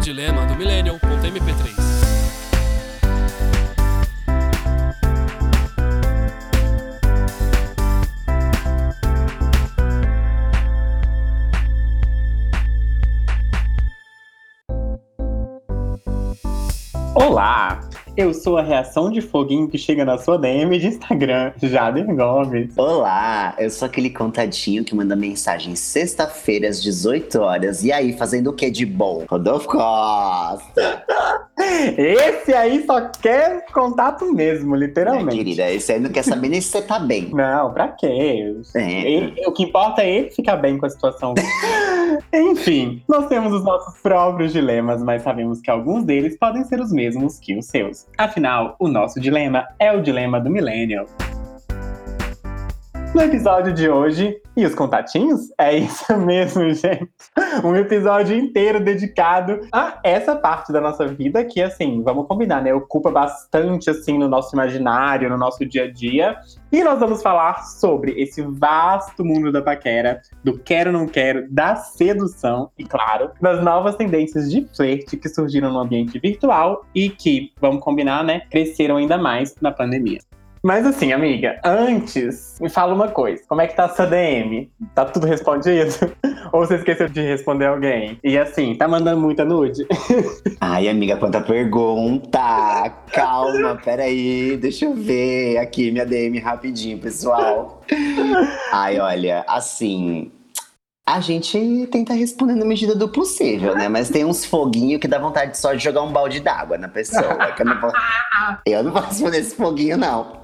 Dilema do millennial.mp3. Olá! Eu sou a reação de foguinho que chega na sua DM de Instagram, Jader Gomes. Olá, eu sou aquele contatinho que manda mensagem sexta-feira às 18 horas. E aí, fazendo o que de bom? Rodolfo Costa. Esse aí só quer contato mesmo, literalmente. Minha querida, esse aí não quer saber nem se você tá bem. Não, pra quê? É. Ele- o que importa é ele ficar bem com a situação. Enfim, nós temos os nossos próprios dilemas, mas sabemos que alguns deles podem ser os mesmos que os seus. Afinal, o nosso dilema é o dilema do Millennial. No episódio de hoje, e os contatinhos? É isso mesmo, gente. Um episódio inteiro dedicado a essa parte da nossa vida que, assim, vamos combinar, né? Ocupa bastante, assim, no nosso imaginário, no nosso dia a dia. E nós vamos falar sobre esse vasto mundo da paquera, do quero não quero, da sedução e, claro, das novas tendências de flerte que surgiram no ambiente virtual e que, vamos combinar, né, cresceram ainda mais na pandemia. Mas assim, amiga, antes, me fala uma coisa. Como é que tá a sua DM? Tá tudo respondido? Ou você esqueceu de responder alguém? E assim, tá mandando muita nude? Ai, amiga, quanta pergunta! Calma, peraí, deixa eu ver aqui minha DM rapidinho, pessoal. Ai, olha, assim. A gente tenta responder na medida do possível, né? Mas tem uns foguinhos que dá vontade só de jogar um balde d'água na pessoa. eu, não vou, eu não vou responder esse foguinho, não.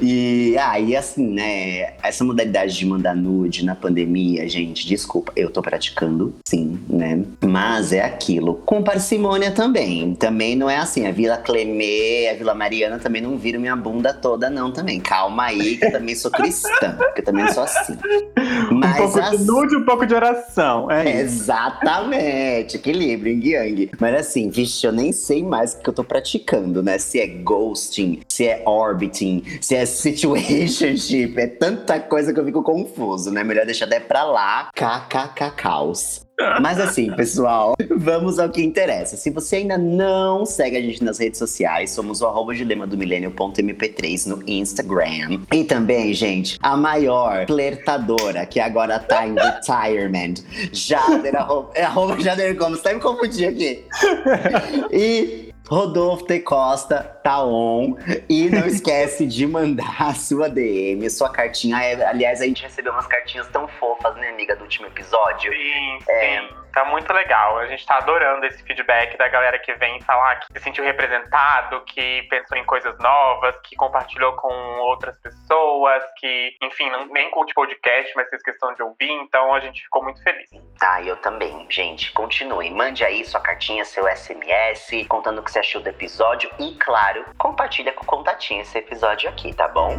E aí, assim, né? Essa modalidade de mandar nude na pandemia, gente, desculpa, eu tô praticando, sim, né? Mas é aquilo. Com parcimônia também. Também não é assim. A Vila Clemê, a Vila Mariana também não viram minha bunda toda, não, também. Calma aí, que eu também sou cristã. Que eu também sou assim. um Mas pouco assim, de nude, um pouco de oração. É. Exatamente, equilíbrio, yin yang. Mas assim, vixe, eu nem sei mais o que eu tô praticando, né? Se é ghosting, se é orbiting, se é situationship, é tanta coisa que eu fico confuso, né? Melhor deixar até pra lá, kkkkcaos. Mas assim, pessoal, vamos ao que interessa. Se você ainda não segue a gente nas redes sociais, somos o arroba dilema do milênio.mp3 no Instagram. E também, gente, a maior flertadora que agora tá em retirement, Jader, arroba, é arroba Jader Gomes, tá me confundindo aqui. E Rodolfo T. Costa tá on. E não esquece de mandar a sua DM, sua cartinha. Ah, Aliás, a gente recebeu umas cartinhas tão fofas, né, amiga, do último episódio. Sim, sim. Tá muito legal. A gente tá adorando esse feedback da galera que vem falar que se sentiu representado, que pensou em coisas novas, que compartilhou com outras pessoas, que, enfim, não, nem curte podcast, mas fez questão de ouvir. Então a gente ficou muito feliz. Ah, eu também, gente. Continue. Mande aí sua cartinha, seu SMS, contando o que você achou do episódio. E, claro, compartilha com o contatinho esse episódio aqui, tá bom?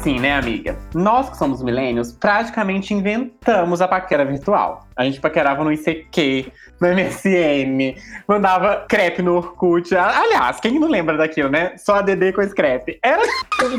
Assim, né, amiga? Nós que somos milênios, praticamente inventamos a paquera virtual. A gente paquerava no ICQ, no MSN, mandava crepe no Orkut. Aliás, quem não lembra daquilo, né? Só ADD com scrap. Era tudo.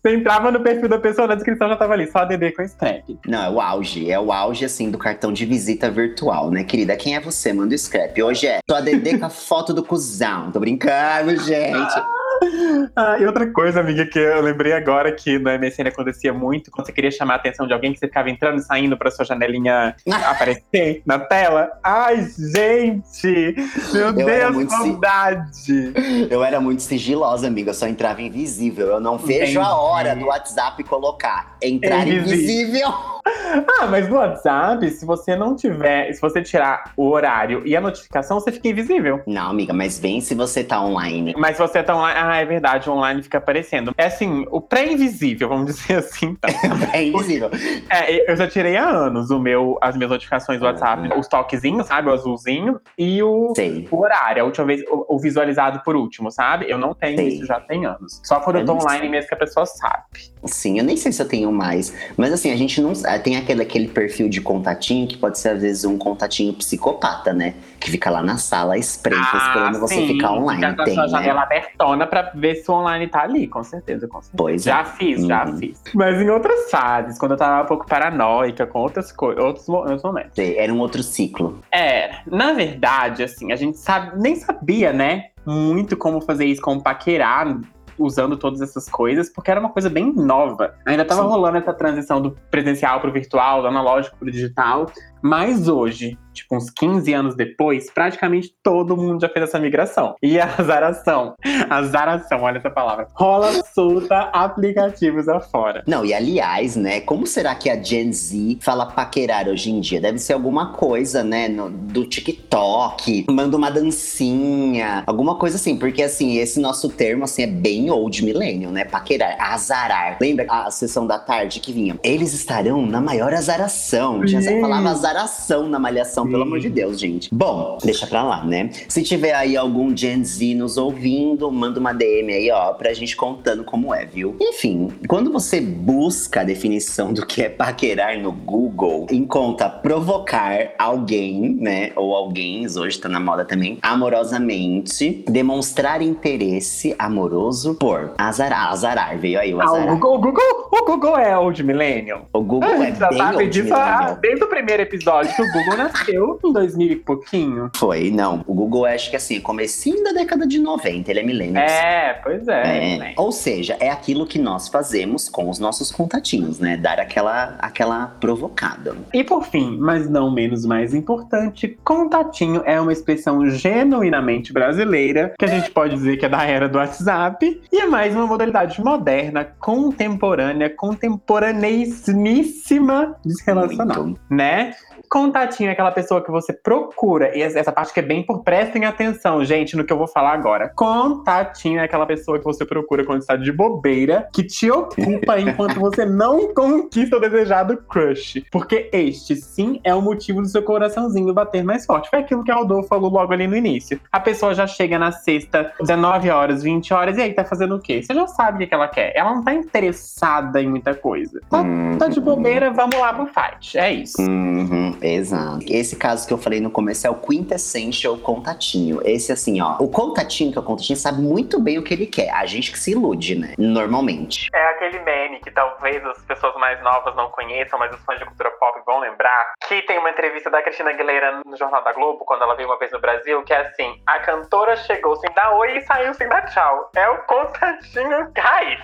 Você entrava no perfil da pessoa, na descrição já tava ali, só ADD com scrap. Não, é o auge. É o auge, assim, do cartão de visita virtual, né, querida? Quem é você? Manda o scrap. Hoje é só DD com a foto do cuzão. Tô brincando, gente. Ah, e outra coisa, amiga, que eu lembrei agora que no MSN acontecia muito, quando você queria chamar a atenção de alguém, que você ficava entrando e saindo pra sua janelinha aparecer na tela. Ai, gente! Meu Eu Deus, muito si- saudade! Eu era muito sigilosa, amiga. Eu só entrava invisível. Eu não vejo a Entendi. hora do WhatsApp colocar. Entrar Invisível. invisível. Ah, mas no WhatsApp, se você não tiver, se você tirar o horário e a notificação, você fica invisível. Não, amiga, mas vem se você tá online. Mas se você tá online, ah, é verdade, online fica aparecendo. É assim, o pré-invisível, vamos dizer assim. Tá? É invisível. É, eu já tirei há anos o meu, as minhas notificações do WhatsApp, os toquezinhos, sabe? O azulzinho e o, Sei. o horário. A última vez, o, o visualizado por último, sabe? Eu não tenho Sei. isso já tem anos. Só quando eu, Eu tô online sei. mesmo que a pessoa sabe. Sim, eu nem sei se eu tenho mais. Mas assim, a gente não. Tem aquele, aquele perfil de contatinho que pode ser, às vezes, um contatinho psicopata, né? Que fica lá na sala, espreita, esperando você Ah, sim, ficar online. Com a tem, sua né? janela abertona pra ver se o online tá ali, com certeza, com certeza. Pois já é. fiz, já Uhum. fiz. Mas em outras fases, quando eu tava um pouco paranoica com outras coisas, outros momentos. Era um outro ciclo. É, na verdade, assim, a gente sabe, nem sabia, né, muito como fazer isso, como paquerar usando todas essas coisas, porque era uma coisa bem nova. Ainda tava Sim. rolando essa transição do presencial pro virtual, do analógico pro digital, mas hoje, tipo, uns 15 anos depois, praticamente todo mundo já fez essa migração. E a azaração, azaração, olha essa palavra, rola solta aplicativos afora. Não, e aliás, né? Como será que a Gen Z fala paquerar hoje em dia? Deve ser alguma coisa, né? no- do TikTok, manda uma dancinha, alguma coisa assim. Porque, assim, esse nosso termo, assim, é bem old millennial, né? Paquerar, azarar. Lembra a sessão da tarde que vinha? Eles estarão na maior azaração. Tinha essa palavra azaração na malhação, pelo Sim. amor de Deus, gente. Bom, deixa pra lá, né? Se tiver aí algum Gen Z nos ouvindo, manda uma DM aí, ó, pra gente contando como é, viu? Enfim, quando você busca a definição do que é paquerar no Google, encontra provocar alguém, né? Ou alguém, hoje tá na moda também, amorosamente, demonstrar interesse amoroso por azarar. Azarar, veio aí o Ah, o azarar. Google, o Google, o Google é old millennial. O Google A é bem sabe old disso millennial. desde o primeiro episódio que o Google nasceu em 2000 e pouquinho. Foi, não. O Google acho que assim, comecinho da década de 90, ele é millennial. É, pois é. É? Ou seja, é aquilo que nós fazemos com os nossos contatinhos, né? Dar aquela, aquela provocada. E por fim, mas não menos mais importante, contatinho é uma expressão genuinamente brasileira, que a gente pode dizer que é da era do WhatsApp, e é mais uma modalidade moderna, contemporânea, contemporaneíssima de se relacionar, né? Contatinho é aquela pessoa que você procura, e essa parte que é bem por prestem atenção, gente, no que eu vou falar agora. Contatinho é aquela pessoa que você procura quando está de bobeira, que te ocupa enquanto você não conquista o desejado crush. Porque este, sim, é o motivo do seu coraçãozinho bater mais forte. Foi aquilo que a Rodolfo falou logo ali no início. A pessoa já chega na sexta, 19 horas, 20 horas, e aí tá fazendo o quê? Você já sabe o que ela quer. Ela não tá interessada em muita coisa. Tá, tá de bobeira, vamos lá pro fight. É isso. Uhum, exato. Esse caso que eu falei no começo é o quintessential contatinho. Esse assim, ó. O contatinho, que é o contatinho, sabe muito bem o que ele quer. A gente que se ilude, né? Normalmente. É aquele meme que talvez as pessoas mais novas não conheçam, mas os fãs de cultura pop vão lembrar. Que tem uma entrevista da Cristina Aguilera no Jornal da Globo, quando ela veio uma vez no Brasil, que é assim: a cantora chegou sem dar oi e saiu sem dar tchau. É o contatinho Gás.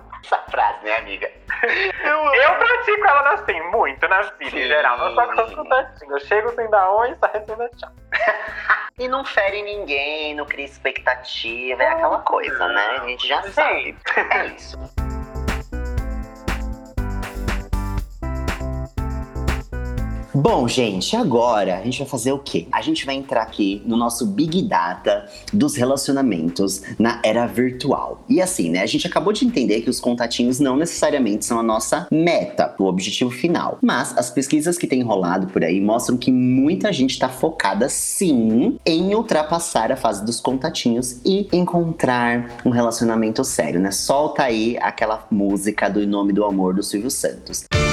Essa frase, né, amiga? Eu pratico ela assim, muito na vida em geral. Com os contatinhos. Eu chego sem dar oi e saio sem dar tchau. E não fere ninguém, não cria expectativa, é aquela coisa, né? A gente já sabe. É isso. Bom, gente, agora a gente vai fazer o quê? A gente vai entrar aqui no nosso Big Data dos relacionamentos na era virtual. E assim, né? A gente acabou de entender que os contatinhos não necessariamente são a nossa meta, o objetivo final. Mas as pesquisas que têm rolado por aí mostram que muita gente está focada sim em ultrapassar a fase dos contatinhos e encontrar um relacionamento sério, né? Solta aí aquela música do Em Nome do Amor do Silvio Santos. Quando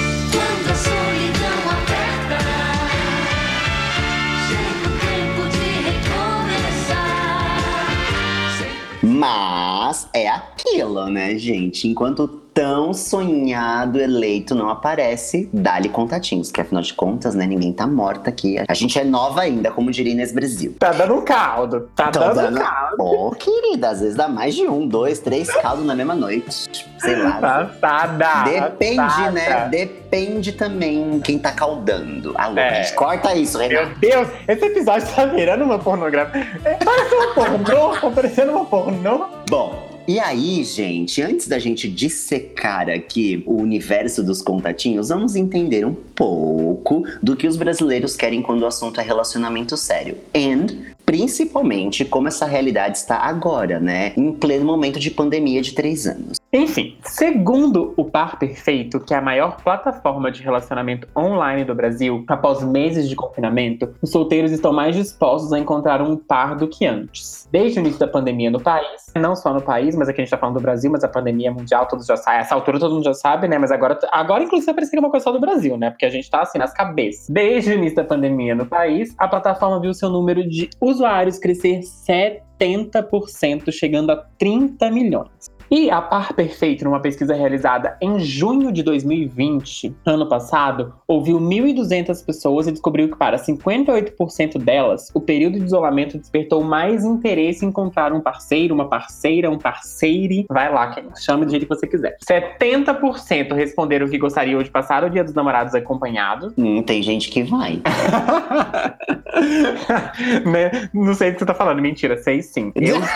mà Mas é aquilo, né, gente? Enquanto o tão sonhado eleito não aparece, dá-lhe contatinhos, que afinal de contas, né, ninguém tá morta aqui. A gente é nova ainda, como diria Inês Brasil. Tá dando caldo. Tá dando, dando- caldo. Ô, querida, às vezes dá mais de um, dois, três caldos na mesma noite. Sei lá. Passada. Depende, passada. né? Depende também quem tá caudando. Alô, É. gente, corta isso, Meu Renato. Deus, esse episódio tá virando uma pornografia. É, Parece uma pornô, tá parecendo uma pornô. Bom, e aí, gente, antes da gente dissecar aqui o universo dos contatinhos, vamos entender um pouco do que os brasileiros querem quando o assunto é relacionamento sério. And, principalmente, como essa realidade está agora, né? Em pleno momento de pandemia de três anos. Enfim, segundo o Par Perfeito, que é a maior plataforma de relacionamento online do Brasil, após meses de confinamento, os solteiros estão mais dispostos a encontrar um par do que antes. Desde o início da pandemia no país, não só no país, mas aqui a gente tá falando do Brasil, mas a pandemia mundial, todos já sabem. Essa altura todo mundo já sabe, né? Mas agora, agora inclusive, vai parecer que é uma coisa só do Brasil, né? Porque a gente tá assim nas cabeças. Desde o início da pandemia no país, a plataforma viu seu número de usuários crescer 70%, chegando a 30 milhões. E a Par Perfeito, numa pesquisa realizada em junho de 2020, ano passado, ouviu 1.200 pessoas e descobriu que para 58% delas, o período de isolamento despertou mais interesse em encontrar um parceiro, uma parceira, um parceire. Vai lá, quem chame do jeito que você quiser. 70% responderam que gostariam de passar o Dia dos Namorados acompanhados. Hum, tem gente que vai. né? Não sei o que você tá falando, mentira, sei sim. Eu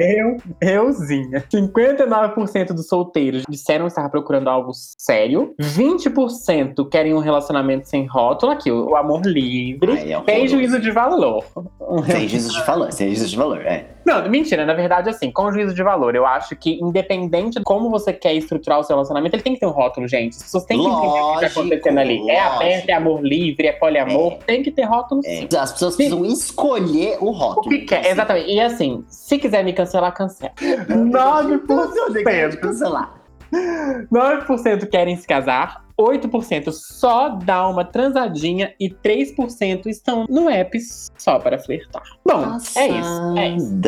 Eu, euzinha. 59% dos solteiros disseram estar procurando algo sério. 20% querem um relacionamento sem rótulo. Aqui, o, o amor livre. Ai, é sem juízo de valor. Sem juízo de valor, sem juízo de valor, é. Não, mentira. Na verdade, assim, com juízo de valor, eu acho que independente de como você quer estruturar o seu relacionamento, ele tem que ter um rótulo, gente. As pessoas têm que entender o que tá Lógico, acontecendo ali. É lógico. aberto, é amor livre, é poliamor. É. Tem que ter rótulo, É, sim. As pessoas precisam escolher o O rótulo. que quer, exatamente. E assim, se quiser me cancelar, cancela. 9%. Cancelar. 9% querem se casar, 8% só dá uma transadinha e 3% estão no app só para flertar. Bom, é isso. É isso.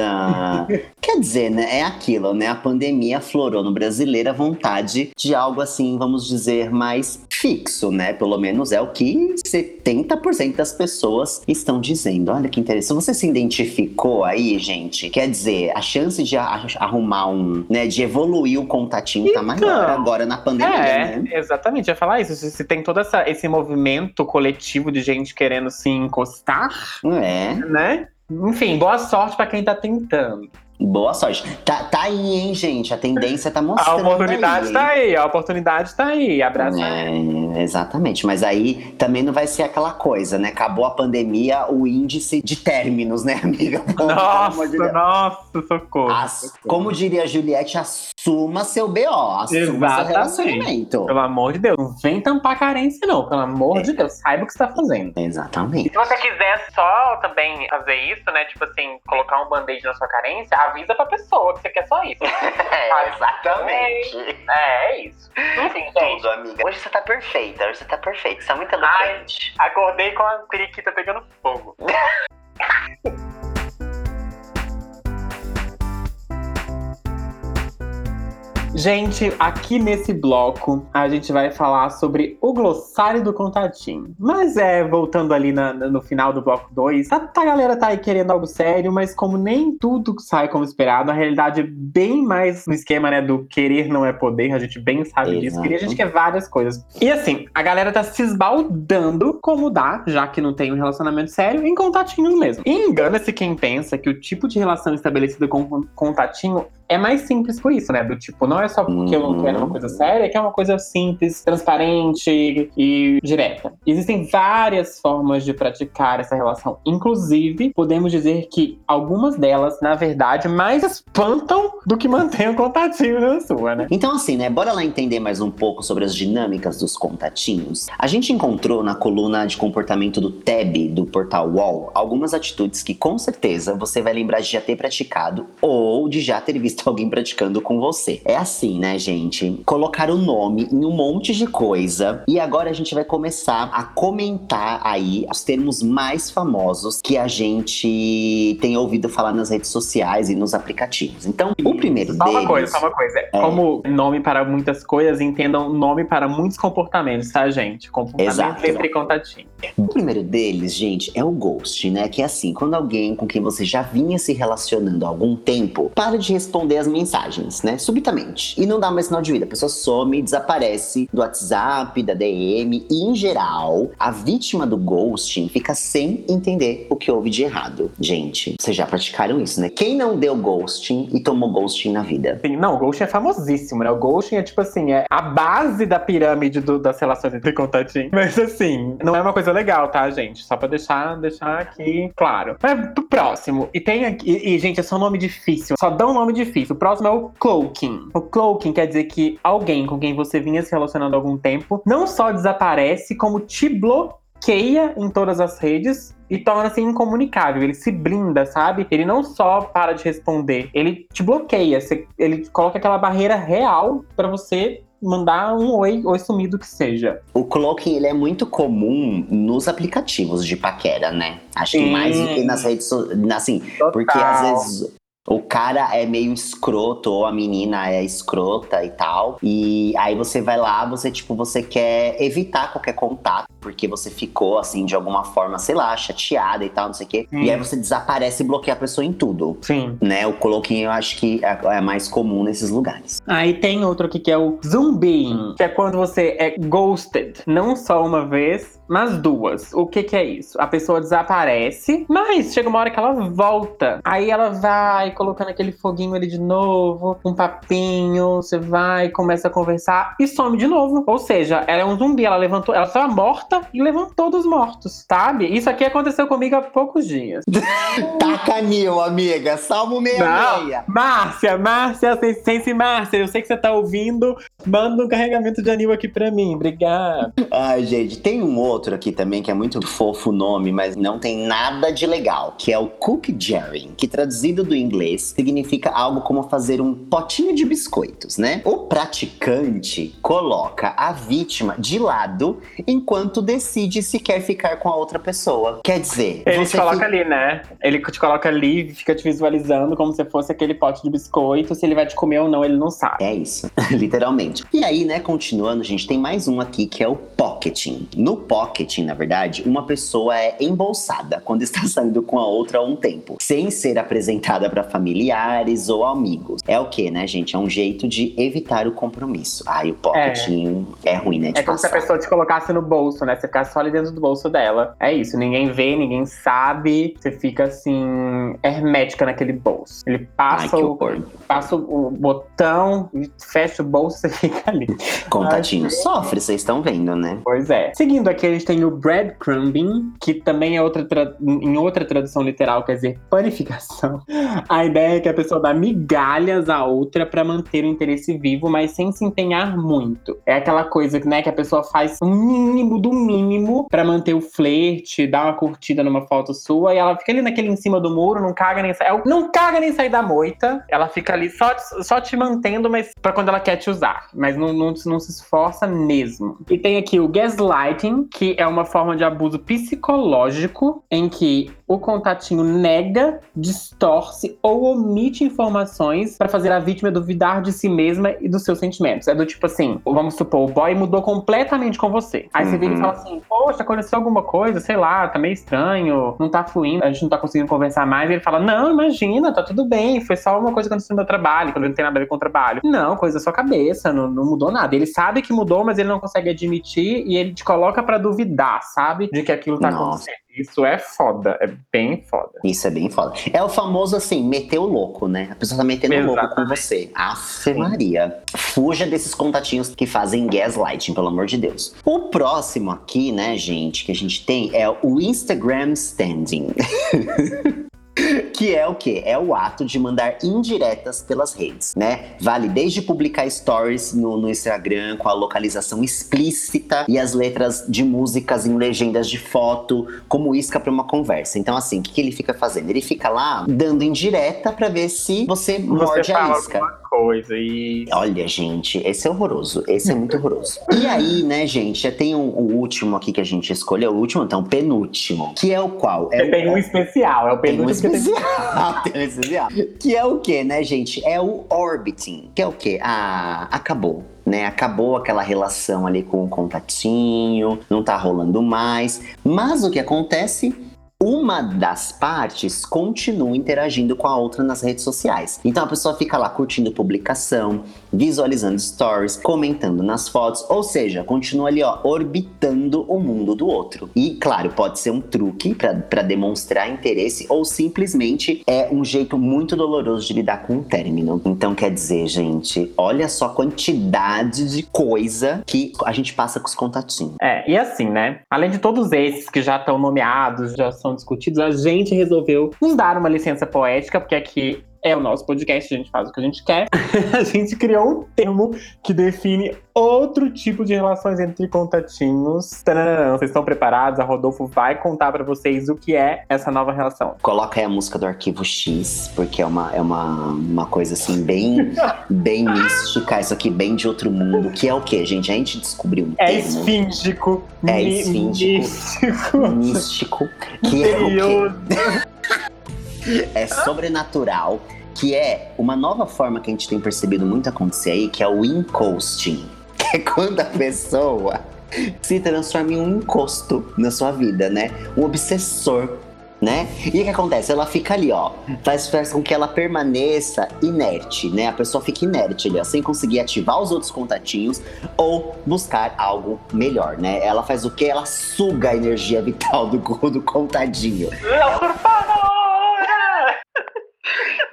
Quer dizer, né? É aquilo, né? A pandemia florou no brasileiro a vontade de algo assim, vamos dizer, mais fixo, né? Pelo menos é o que 70% das pessoas estão dizendo. Olha que interessante. Você se identificou aí, gente? Quer dizer, a chance de arrumar um, né? De evoluir o contatinho tá maior Então, agora na pandemia, É, né? exatamente, ia falar isso. Se, tem todo essa, esse movimento coletivo de gente querendo se encostar, É. né? Enfim, boa sorte pra quem tá tentando. Boa sorte. Tá, tá aí, hein, gente? A tendência tá A mostrando. oportunidade aí, tá aí, a oportunidade tá aí. Abraça. É, exatamente, mas aí também não vai ser aquela coisa, né? Acabou a pandemia, o índice de términos, né, amiga? De Nossa, nossa, socorro. As- como diria a Juliette, assuma seu BO, assuma seu Exatamente. relacionamento. Pelo amor de Deus, não vem tampar carência, não. Pelo amor de Deus, saiba o que você tá fazendo. Exatamente. Se você quiser só também fazer isso, né? Tipo assim, colocar um band-aid na sua carência, avisa pra pessoa que você quer só isso. É, exatamente. É, é isso. Enfim. Tudo, amiga. Hoje você tá perfeita, hoje você tá perfeita, você tá muito Ai, eloquente. acordei com a periquita pegando fogo. Gente, aqui nesse bloco a gente vai falar sobre o glossário do contatinho. Mas é, voltando ali na- no final do bloco 2, a, a galera tá aí querendo algo sério, mas como nem tudo sai como esperado, a realidade é bem mais no esquema, né, do querer não é poder, a gente bem sabe disso. Exato. E a gente quer várias coisas. E assim, a galera tá se esbaldando como dá, já que não tem um relacionamento sério, em contatinhos mesmo. E engana-se quem pensa que o tipo de relação estabelecida com contatinho é mais simples por isso, né? Do tipo, não é só porque eu não quero uma coisa séria, que é uma coisa simples, transparente e direta. Existem várias formas de praticar essa relação. Inclusive, podemos dizer que algumas delas, na verdade, mais espantam do que mantêm o contatinho na sua, né? Então, assim, né? Bora lá entender mais um pouco sobre as dinâmicas dos contatinhos. A gente encontrou na coluna de comportamento do TEB, do portal UOL, algumas atitudes que com certeza você vai lembrar de já ter praticado ou de já ter visto alguém praticando com você. É assim, né, gente? Colocar o nome em um monte de coisa. E agora a gente vai começar a comentar aí os termos mais famosos que a gente tem ouvido falar nas redes sociais e nos aplicativos. Então, o primeiro Só deles. uma coisa, só uma coisa. Como nome para muitas coisas, entendam nome para muitos comportamentos, tá, gente? Comportamento Exato. entre contatinho. O primeiro deles, gente, é o ghost, né? Que é assim, quando alguém com quem você já vinha se relacionando há algum tempo para de responder as mensagens, né? Subitamente. E não dá mais sinal de vida. A pessoa some, desaparece do WhatsApp, da DM. E, em geral, a vítima do ghosting fica sem entender o que houve de errado. Gente, vocês já praticaram isso, né? Quem não deu ghosting e tomou ghosting na vida? Sim, não, o ghosting é famosíssimo, né? O ghosting é tipo assim, é a base da pirâmide do- das relações entre contatinhos. Mas assim, não é uma coisa legal, tá, gente? Só pra deixar, deixar aqui claro. Mas pro próximo. E tem aqui. E, e, gente, é só um nome difícil. Só dá um nome difícil difícil. O próximo é o cloaking. O cloaking quer dizer que alguém com quem você vinha se relacionando há algum tempo não só desaparece, como te bloqueia em todas as redes e torna-se incomunicável. Ele se blinda, sabe? Ele não só para de responder, ele te bloqueia. Ele coloca aquela barreira real pra você mandar um oi, oi sumido que seja. O cloaking ele é muito comum nos aplicativos de paquera, né? Acho que Sim. mais do que nas redes sociais. Assim, porque às vezes o cara é meio escroto ou a menina é escrota e tal. E aí você vai lá, você tipo, você quer evitar qualquer contato porque você ficou assim de alguma forma, sei lá, chateada e tal, não sei o quê. Sim. E aí você desaparece e bloqueia a pessoa em tudo. Sim. Né, o cloaking eu acho que é é mais comum nesses lugares. Aí tem outro aqui que é o zumbiing, que é quando você é ghosted, não só uma vez, mas duas. O que que é isso? A pessoa desaparece, mas chega uma hora que ela volta. Aí ela vai colocando aquele foguinho ali de novo, um papinho, você vai, começa a conversar e some de novo. Ou seja, ela é um zumbi, ela levantou, ela estava morta e levantou dos mortos, sabe? Isso aqui aconteceu comigo há poucos dias. Taca mil, amiga. Salmo meia meia. Márcia, Márcia, Sense Márcia, eu sei que você tá ouvindo. Manda um carregamento de anil aqui pra mim, obrigado. Ai, gente, tem um outro aqui também que é muito fofo o nome, mas não tem nada de legal, que é o cookie jarring, que traduzido do inglês significa algo como fazer um potinho de biscoitos, né? O praticante coloca a vítima de lado enquanto decide se quer ficar com a outra pessoa. Quer dizer, Ele te coloca fica- ali, né? Ele te coloca ali e fica te visualizando como se fosse aquele pote de biscoito. Se ele vai te comer ou não, ele não sabe. É isso, literalmente. E aí, né, continuando, gente, tem mais um aqui que é o pocketing. No pocketing, na verdade, uma pessoa é embolsada quando está saindo com a outra há um tempo, sem ser apresentada para familiares ou amigos. É o que, né, gente? É um jeito de evitar o compromisso. Ai, o pocketing é, ruim, né, É como se a passar. pessoa te colocasse no bolso, né? Você ficasse só ali dentro do bolso dela. É isso, ninguém vê, ninguém sabe. Você fica assim, hermética naquele bolso. Ele Ai, passa, que o, passa o botão, e fecha o bolso e fica ali. Contatinho sofre, vocês estão vendo, né? Pois é. Seguindo aqui, a gente tem o breadcrumbing, que também é outra tra- em outra tradução literal, quer dizer, panificação. A ideia é que a pessoa dá migalhas à outra pra manter o interesse vivo, mas sem se empenhar muito. É aquela coisa né, que a pessoa faz o mínimo do mínimo pra manter o flerte, dar uma curtida numa foto sua, e ela fica ali naquele em cima do muro, não caga nem sai, não caga nem sai da moita. Ela fica ali só, só te mantendo, mas pra quando ela quer te usar. Mas não, não, não se esforça mesmo. E tem aqui o gaslighting, que é uma forma de abuso psicológico em que o contatinho nega, distorce ou omite informações pra fazer a vítima duvidar de si mesma e dos seus sentimentos. É do tipo assim, vamos supor, o boy mudou completamente com você. Aí você vira e Uhum. fala assim, poxa, aconteceu alguma coisa, sei lá, tá meio estranho, não tá fluindo, a gente não tá conseguindo conversar mais. E ele fala, não, imagina, tá tudo bem, foi só uma coisa que aconteceu no meu trabalho, que não tem nada a ver com o trabalho. Não, coisa da sua cabeça, não, não mudou nada. Ele sabe que mudou, mas ele não consegue admitir e ele te coloca pra duvidar, sabe? De que aquilo tá Nossa. acontecendo. Isso é foda, é bem foda. Isso é bem foda. É o famoso assim, meter o louco, né? A pessoa tá metendo o louco com Exatamente. você. Afe Maria. Fuja desses contatinhos que fazem gaslighting, pelo amor de Deus. O próximo aqui, né, gente, que a gente tem é o Instagram Standing. Que é o quê? É o ato de mandar indiretas pelas redes, né? Vale desde publicar stories no, no Instagram com a localização explícita e as letras de músicas em legendas de foto, como isca pra uma conversa. Então, assim, o que, que ele fica fazendo? Ele fica lá dando indireta pra ver se você, Você morde a isca. Coisa e. Olha, gente, esse é horroroso. Esse é muito horroroso. E aí, né, gente, já tem um- o último aqui que a gente escolheu, o último, então, o penúltimo. Que é o qual? É tem um especial, é o tem um penúltimo que tem. especial. tem um especial. Que é o que, né, gente? É o orbiting. Que é o quê? Ah, acabou. Né, acabou aquela relação ali com o contatinho, não tá rolando mais. Mas o que acontece? Uma das partes continua interagindo com a outra nas redes sociais. Então a pessoa fica lá curtindo publicação, visualizando stories, comentando nas fotos, ou seja, continua ali ó, orbitando o mundo do outro. E claro, pode ser um truque para demonstrar interesse ou simplesmente é um jeito muito doloroso de lidar com um término. Então quer dizer, gente, olha só a quantidade de coisa que a gente passa com os contatinhos. É, e assim, né? Além de todos esses que já estão nomeados, já são discutidos, a gente resolveu nos dar uma licença poética, porque aqui é o nosso podcast, a gente faz o que a gente quer. a gente criou um termo que define outro tipo de relações entre contatinhos. Tananã, vocês estão preparados? A Rodolfo vai contar pra vocês o que é essa nova relação. Coloca aí a música do Arquivo X, porque é uma, é uma, uma coisa assim, bem, bem mística, isso aqui bem de outro mundo. Que é o quê, gente? A gente descobriu um É termo esfíngico. É esfíngico. místico, místico, que é o quê? é sobrenatural, que é uma nova forma que a gente tem percebido muito acontecer aí, que é o encosting. Que é quando a pessoa se transforma em um encosto na sua vida, né? Um obsessor. Né? E o que acontece? Ela fica ali, ó. Faz, faz com que ela permaneça inerte, né? A pessoa fica inerte ali, ó, sem conseguir ativar os outros contatinhos ou buscar algo melhor, né? Ela faz o quê? Ela suga a energia vital do, do contadinho.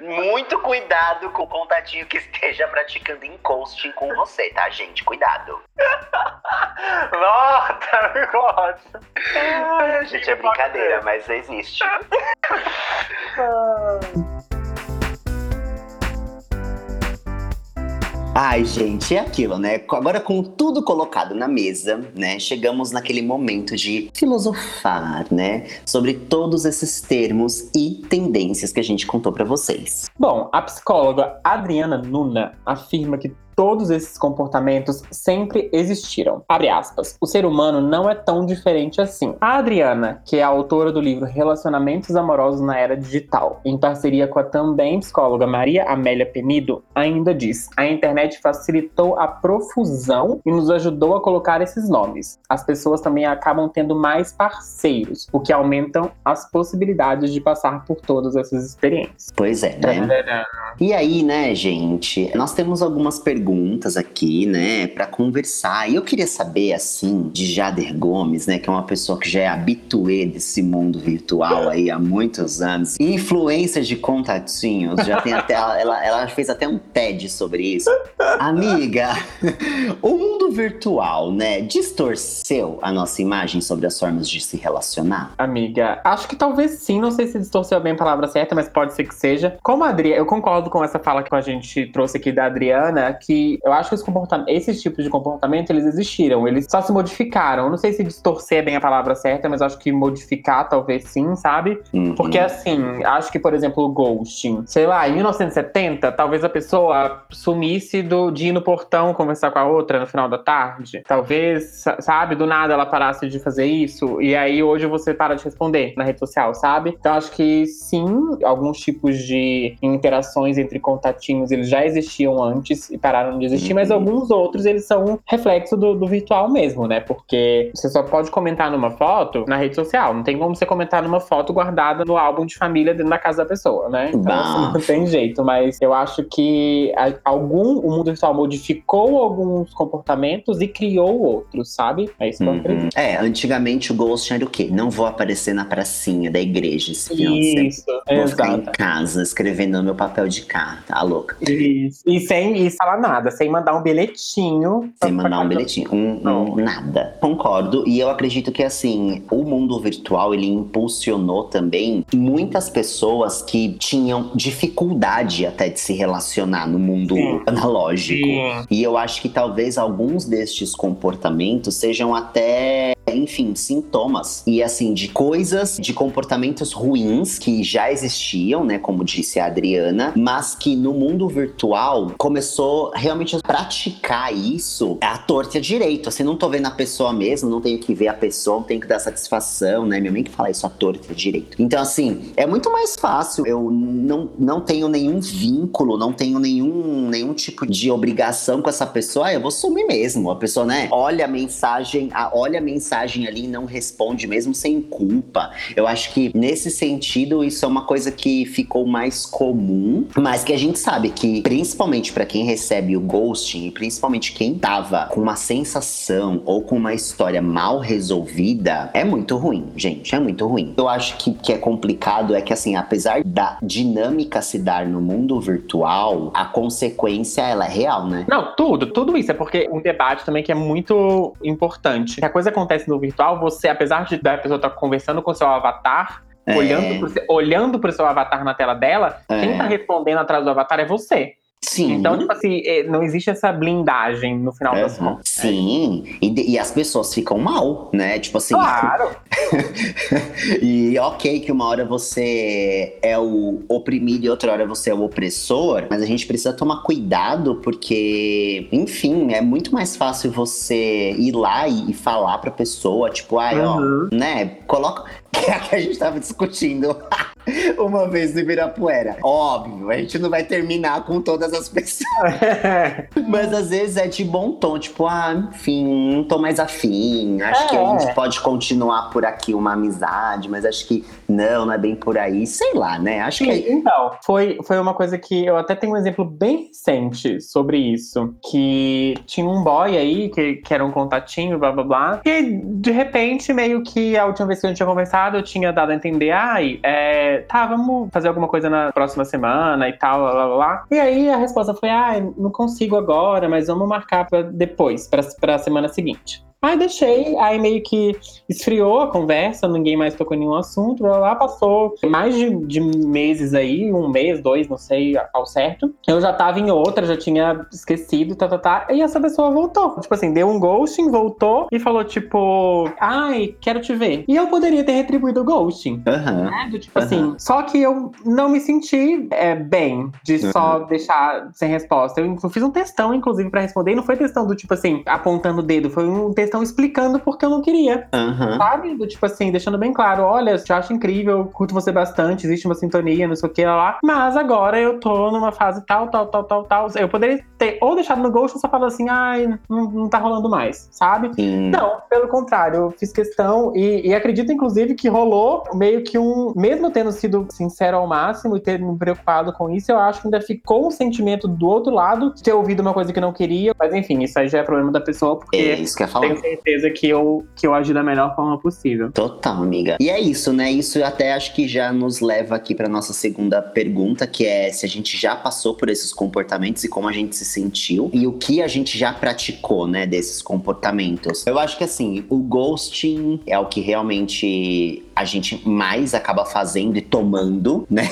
Muito cuidado com o contatinho que esteja praticando encosting com você, tá, gente? Cuidado. Nossa, ficou ótimo. Ai, Gente, é brincadeira, mas existe. Ai, gente, é aquilo, né? Agora com tudo colocado na mesa, né? Chegamos naquele momento de filosofar, né? Sobre todos esses termos e tendências que a gente contou pra vocês. Bom, a psicóloga Adriana Nuna afirma que todos esses comportamentos sempre existiram. Abre aspas. O ser humano não é tão diferente assim. A Adriana, que é a autora do livro Relacionamentos Amorosos na Era Digital, em parceria com a também psicóloga Maria Amélia Penido, ainda diz: a internet facilitou a profusão e nos ajudou a colocar esses nomes. As pessoas também acabam tendo mais parceiros, o que aumentam as possibilidades de passar por todas essas experiências. Pois é, né? E aí, né, gente, nós temos algumas perguntas aqui, né, pra conversar. E eu queria saber, assim, de Jader Gomes, né, que é uma pessoa que já é habituê desse mundo virtual aí há muitos anos. Influência de contatinhos, já tem até. Ela, ela fez até um TED sobre isso. Amiga, mundo virtual, né, distorceu a nossa imagem sobre as formas de se relacionar? Amiga, acho que talvez sim, não sei se distorceu bem a palavra certa, mas pode ser que seja. Como a Adriana, eu concordo com essa fala que a gente trouxe aqui da Adriana, que eu acho que comportam- esses tipos de comportamento, eles existiram, eles só se modificaram. Eu não sei se distorcer é bem a palavra certa, mas acho que modificar talvez sim, sabe? Uhum. Porque assim, acho que, por exemplo, o ghosting. Sei lá, em 1970, talvez a pessoa sumisse do, de ir no portão conversar com a outra no final da tarde. Talvez, sa- sabe, do nada ela parasse de fazer isso. E aí hoje você para de responder na rede social, sabe? Então acho que sim, alguns tipos de interações entre contatinhos eles já existiam antes e pararam de existir, mas Uhum. alguns outros eles são reflexo do, do virtual mesmo, né? Porque você só pode comentar numa foto na rede social. Não tem como você comentar numa foto guardada no álbum de família dentro da casa da pessoa, né? Então, assim, não tem jeito. Mas eu acho que algum, o mundo virtual modificou alguns comportamentos e criou outros, sabe? É isso que eu Uhum. acredito. É, antigamente o Ghost era o quê? Não vou aparecer na pracinha da igreja esse semana. Isso, Vou ficar em exato. casa escrevendo meu papel de carta, a louca. Isso. E sem e falar nada, sem mandar um bilhetinho. Sem mandar um bilhetinho. Um, um nada. Concordo. E eu acredito que, assim, o mundo virtual, ele impulsionou também muitas pessoas que tinham dificuldade até de se relacionar no mundo Sim. analógico. Sim. E eu acho que talvez alguns destes comportamentos sejam até, enfim, sintomas. E assim, de coisas, de comportamentos ruins que já existiam, né? Como disse a Adriana, mas que no mundo virtual começou realmente a praticar isso à torta direito. Assim, não tô vendo a pessoa mesmo, não tenho que ver a pessoa, não tenho que dar satisfação, né? Minha mãe que fala isso à torta direito. Então, assim, é muito mais fácil. Eu não, não tenho nenhum vínculo, não tenho nenhum, nenhum tipo de obrigação com essa pessoa. Ah, eu vou sumir mesmo. A pessoa, né? Olha a mensagem, olha a mensagem ali e não responde, mesmo sem culpa. Eu acho que nesse sentido, isso é uma coisa que ficou mais comum, mas que a gente sabe que, principalmente pra quem recebe o ghosting, e principalmente quem tava com uma sensação ou com uma história mal resolvida, é muito ruim, gente. É muito ruim. Eu acho que que é complicado é que, assim, apesar da dinâmica se dar no mundo virtual, a consequência ela é real, né? Não, tudo, tudo isso. É porque um debate também que é muito importante. Se a coisa acontece no virtual, você, apesar de da pessoa estar conversando com seu avatar, É. olhando, pro seu, olhando pro seu avatar na tela dela, quem É. tá respondendo atrás do avatar é você. Sim. Então, tipo assim, é, não existe essa blindagem no final das Aham. contas. Sim, e, de- e as pessoas ficam mal, né? Tipo assim. Claro. e ok que uma hora você é o oprimido e outra hora você é o opressor, mas a gente precisa tomar cuidado porque, enfim, é muito mais fácil você ir lá e, e falar pra pessoa, tipo, ai, Uhum. ó, né? Coloca. Que é a que a gente tava discutindo uma vez no Ibirapuera. Óbvio, a gente não vai terminar com todas as pessoas. Mas às vezes é de bom tom, tipo, ah, enfim, não tô mais afim. Acho É. que a gente pode continuar por aqui uma amizade, mas acho que não, não é bem por aí. Sei lá, né? Acho que. Sim, então, foi, foi uma coisa que eu até tenho um exemplo bem recente sobre isso. Que tinha um boy aí, que, que era um contatinho, blá blá blá. E de repente, meio que a última vez que a gente tinha conversado, eu tinha dado a entender, ai, é, tá, vamos fazer alguma coisa na próxima semana e tal, blá blá blá. E aí a resposta foi, ai, não consigo agora, mas vamos marcar pra depois, pra, pra semana seguinte. Aí deixei, aí meio que esfriou a conversa, ninguém mais tocou em nenhum assunto, blá, passou mais de, de meses aí, um mês, dois, não sei ao certo. Eu já tava em outra, já tinha esquecido, tá, tá, tá, e essa pessoa voltou. Tipo assim, deu um ghosting, voltou e falou tipo, ai, quero te ver. E eu poderia ter retribuído o ghosting. Aham. né? Do tipo assim, só que eu não me senti é, bem de só deixar sem resposta. Eu fiz um textão, inclusive, pra responder, e não foi textão do tipo assim, apontando o dedo, foi um textão explicando porque eu não queria. Aham. Sabe? Do tipo assim, deixando bem claro: olha, te acho incrível, curto você bastante, existe uma sintonia, não sei o que lá, lá. Mas agora eu tô numa fase tal, tal, tal, tal, tal. Eu poderia ter ou deixado no ghost ou só falado assim, ai, não, não tá rolando mais, sabe? Sim. Não, pelo contrário, eu fiz questão e, e acredito, inclusive, que rolou meio que um. Mesmo tendo sido sincero ao máximo e ter me preocupado com isso, eu acho que ainda ficou um sentimento do outro lado de ter ouvido uma coisa que eu não queria. Mas enfim, isso aí já é problema da pessoa, É porque isso que ia falar. tenho certeza que eu, que eu agi da melhor forma possível. Total, amiga. E é isso, né? Isso até acho que já nos leva aqui para nossa segunda pergunta, que é se a gente já passou por esses comportamentos e como a gente se sentiu e o que a gente já praticou, né, desses comportamentos. Eu acho que assim, o ghosting é o que realmente a gente mais acaba fazendo e tomando, né?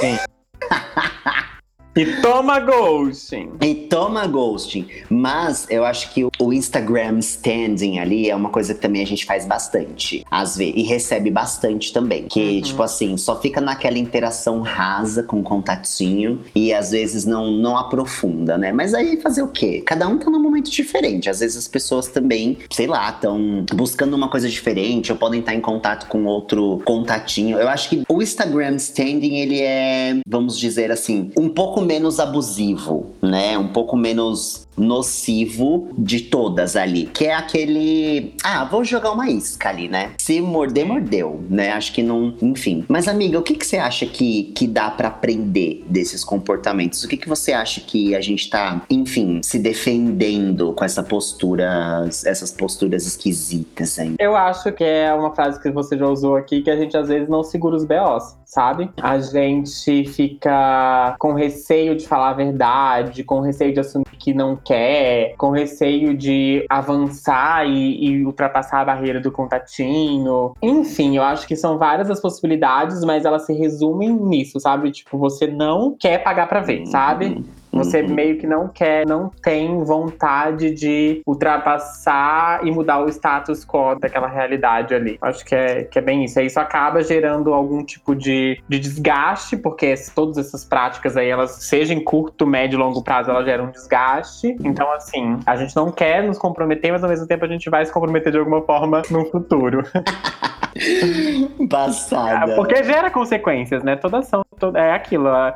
E toma ghosting! E toma ghosting. Mas eu acho que o Instagram standing ali é uma coisa que também a gente faz bastante. Às vezes. E recebe bastante também. Que, Uhum. tipo assim, só fica naquela interação rasa com o contatinho. E às vezes não, não aprofunda, né? Mas aí fazer o quê? Cada um tá num momento diferente. Às vezes as pessoas também, sei lá, estão buscando uma coisa diferente. Ou podem estar em contato com outro contatinho. Eu acho que o Instagram standing, ele é, vamos dizer assim, um pouco menos abusivo, né? Um pouco menos nocivo de todas ali. Que é aquele. Ah, vou jogar uma isca ali, né? Se morder, mordeu, né? Acho que não. Enfim. Mas, amiga, o que, que você acha que, que dá pra aprender desses comportamentos? O que, que você acha que a gente tá, enfim, se defendendo com essa postura, essas posturas esquisitas aí? Eu acho que é uma frase que você já usou aqui, que a gente às vezes não segura os BOs, sabe? A gente fica com receio de falar a verdade, com receio de assumir que não quer, com receio de avançar e, e ultrapassar a barreira do contatinho. Enfim, eu acho que são várias as possibilidades, mas elas se resumem nisso, sabe? Tipo, você não quer pagar pra ver, sabe? Você Uhum. meio que não quer, não tem vontade de ultrapassar e mudar o status quo daquela realidade ali. Acho que é, que é bem isso. E isso acaba gerando algum tipo de, de desgaste, porque todas essas práticas aí, elas, seja em curto, médio e longo prazo, elas geram um desgaste. Então, assim, a gente não quer nos comprometer, mas ao mesmo tempo a gente vai se comprometer de alguma forma no futuro. Passada. Porque gera consequências, né? Toda ação toda- é aquilo. a-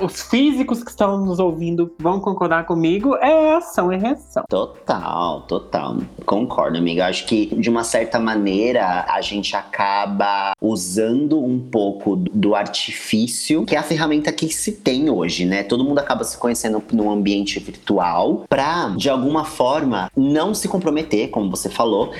os físicos que estão nos ouvindo vão concordar comigo, é ação e reação. Total, total. Concordo, amiga. Acho que, de uma certa maneira, a gente acaba usando um pouco do artifício, que é a ferramenta que se tem hoje, né? Todo mundo acaba se conhecendo num ambiente virtual pra, de alguma forma, não se comprometer, como você falou.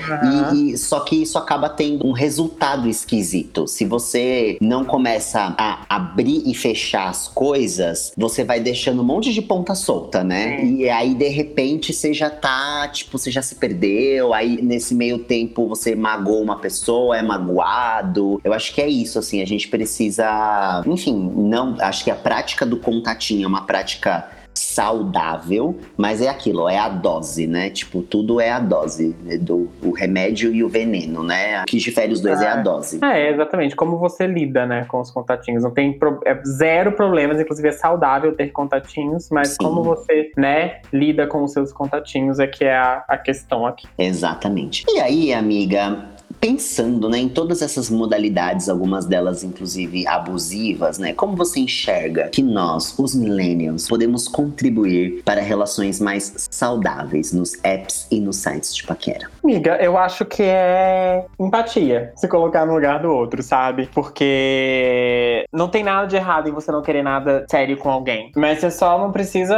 E, e- só que isso acaba tendo um resultado esquisito. Se você não começa a abrir e fechar as coisas, coisas, você vai deixando um monte de ponta solta, né? E aí, de repente, você já tá, tipo, você já se perdeu. Aí, nesse meio tempo, você magoou uma pessoa, é magoado. Eu acho que é isso, assim, a gente precisa. Enfim, não. Acho que a prática do contatinho é uma prática saudável, mas é aquilo, é a dose, né? Tipo, tudo é a dose né? do o remédio e o veneno, né? O que difere os dois é, a dose. É, exatamente. Como você lida, né, com os contatinhos. Não tem pro- é zero problemas, inclusive é saudável ter contatinhos, mas Sim. como você, né, lida com os seus contatinhos é que é a, a questão aqui. Exatamente. E aí, amiga, pensando né, em todas essas modalidades, algumas delas inclusive abusivas, né? Como você enxerga que nós, os millennials, podemos contribuir para relações mais saudáveis nos apps e nos sites de paquera? Amiga, eu acho que é empatia se colocar no lugar do outro, sabe? Porque não tem nada de errado em você não querer nada sério com alguém. Mas você só não precisa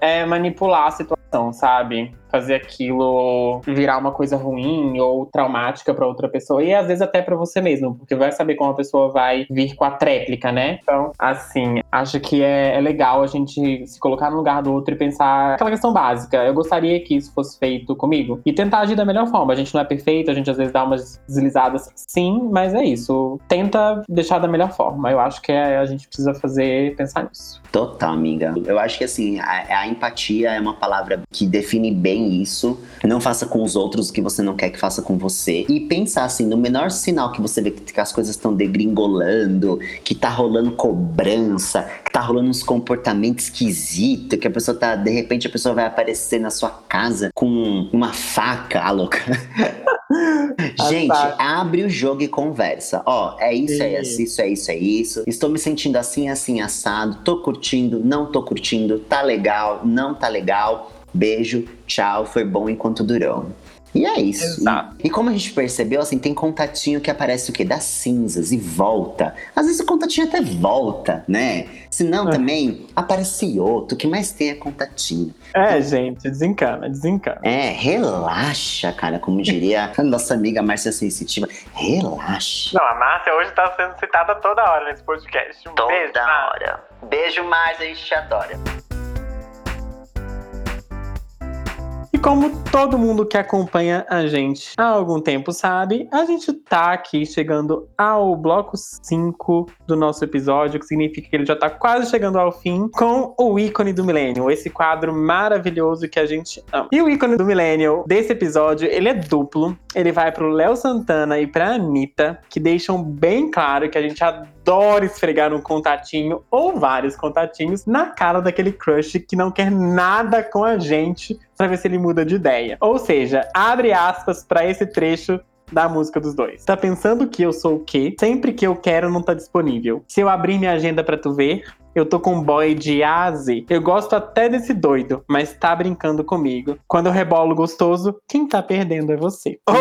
é, manipular a situação, sabe? Fazer aquilo virar uma coisa ruim ou traumática pra outra pessoa. E às vezes até pra você mesmo, porque vai saber como a pessoa vai vir com a tréplica, né? Então, assim, acho que é, é legal a gente se colocar no lugar do outro e pensar aquela questão básica. Eu gostaria que isso fosse feito comigo. E tentar agir da melhor forma. A gente não é perfeito, a gente às vezes dá umas deslizadas, sim, mas é isso. Tenta deixar da melhor forma. Eu acho que é- a gente precisa fazer, pensar nisso. Total, amiga. Eu acho que assim, a, a empatia é uma palavra que define bem isso. Não faça com os outros o que você não quer que faça com você. E pensar assim, no menor sinal que você vê que as coisas estão degringolando, que tá rolando cobrança, que tá rolando uns comportamentos esquisitos, que a pessoa tá, de repente a pessoa vai aparecer na sua casa com uma faca, a louca. Gente, faca. abre o jogo e conversa. Ó, é isso, é isso é isso, é isso. Estou me sentindo assim, assim, assado. Tô curtindo, não tô curtindo. Tá legal, não tá legal. Beijo, tchau, foi bom enquanto durou. E é isso. E, e como a gente percebeu, assim, tem contatinho que aparece o quê? Das cinzas e volta. Às vezes o contatinho até volta, né? Se não, É. também aparece outro. O que mais tem é contatinho. É, gente, desencana, desencana. É, relaxa, cara. Como diria a nossa amiga Márcia Sensitiva. Relaxa. Não, a Márcia hoje tá sendo citada toda hora nesse podcast. Um beijo, Toda Márcia. hora. Beijo, Márcia, a gente te adora. Como todo mundo que acompanha a gente há algum tempo sabe, a gente tá aqui chegando ao bloco 5 do nosso episódio, que significa que ele já tá quase chegando ao fim, com o ícone do Millennial, esse quadro maravilhoso que a gente ama. E o ícone do Millennial desse episódio, ele é duplo. Ele vai pro Léo Santana e pra Anitta, que deixam bem claro que a gente adora esfregar um contatinho ou vários contatinhos na cara daquele crush que não quer nada com a gente pra ver se ele muda de ideia. Ou seja, abre aspas pra esse trecho da música dos dois. Tá pensando que eu sou o quê? Sempre que eu quero não tá disponível. Se eu abrir minha agenda pra tu ver, eu tô com um boy de A a Z. Eu gosto até desse doido, mas tá brincando comigo. Quando eu rebolo gostoso, quem tá perdendo é você.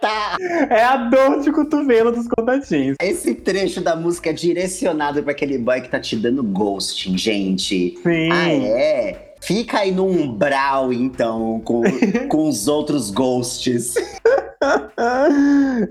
Tá. é a dor de cotovelo dos contatinhos. Esse trecho da música é direcionado pra aquele boy que tá te dando ghosting, gente. Sim. Ah, é? Fica aí no umbral, então, com, com os outros ghosts.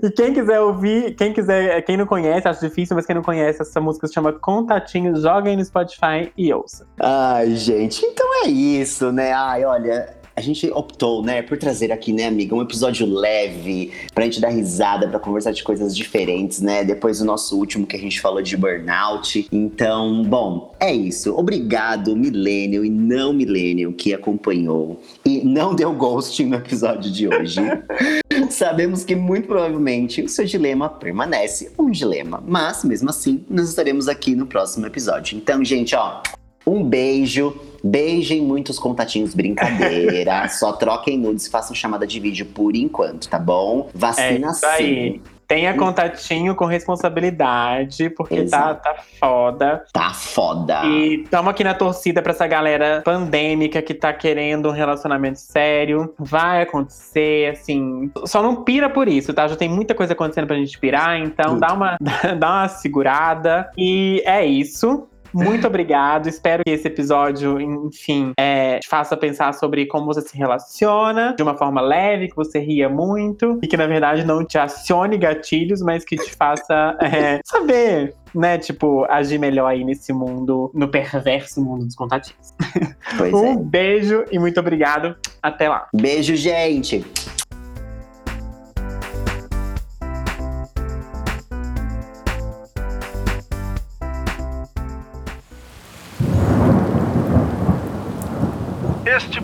e quem quiser ouvir, quem quiser, quem não conhece, acho difícil, mas quem não conhece, essa música se chama Contatinho, joga aí no Spotify e ouça. Ai, gente, então é isso, né? Ai, olha, a gente optou, né, por trazer aqui, né, amiga, um episódio leve, pra gente dar risada, pra conversar de coisas diferentes, né? Depois do nosso último que a gente falou de burnout. Então, bom, é isso. Obrigado, Millennial e não Millennial, que acompanhou e não deu ghosting no episódio de hoje. Sabemos que muito provavelmente o seu dilema permanece um dilema, mas mesmo assim, nós estaremos aqui no próximo episódio. Então, gente, ó, um beijo. Beijem muitos contatinhos, brincadeira. Só troquem nudes e façam chamada de vídeo por enquanto, tá bom? É Vacina isso aí. sim. Tenha contatinho com responsabilidade, porque tá, Exato. tá foda. Tá foda. E tamo aqui na torcida pra essa galera pandêmica que tá querendo um relacionamento sério. Vai acontecer, assim. Só não pira por isso, tá? Já tem muita coisa acontecendo pra gente pirar, então dá uma, dá uma segurada. E é isso. Muito obrigado. Espero que esse episódio, enfim, é, te faça pensar sobre como você se relaciona de uma forma leve, que você ria muito e que, na verdade, não te acione gatilhos, mas que te faça é, saber né, tipo, agir melhor aí nesse mundo, no perverso mundo dos contatinhos. Pois um é. beijo e muito obrigado. Até lá. Beijo, gente.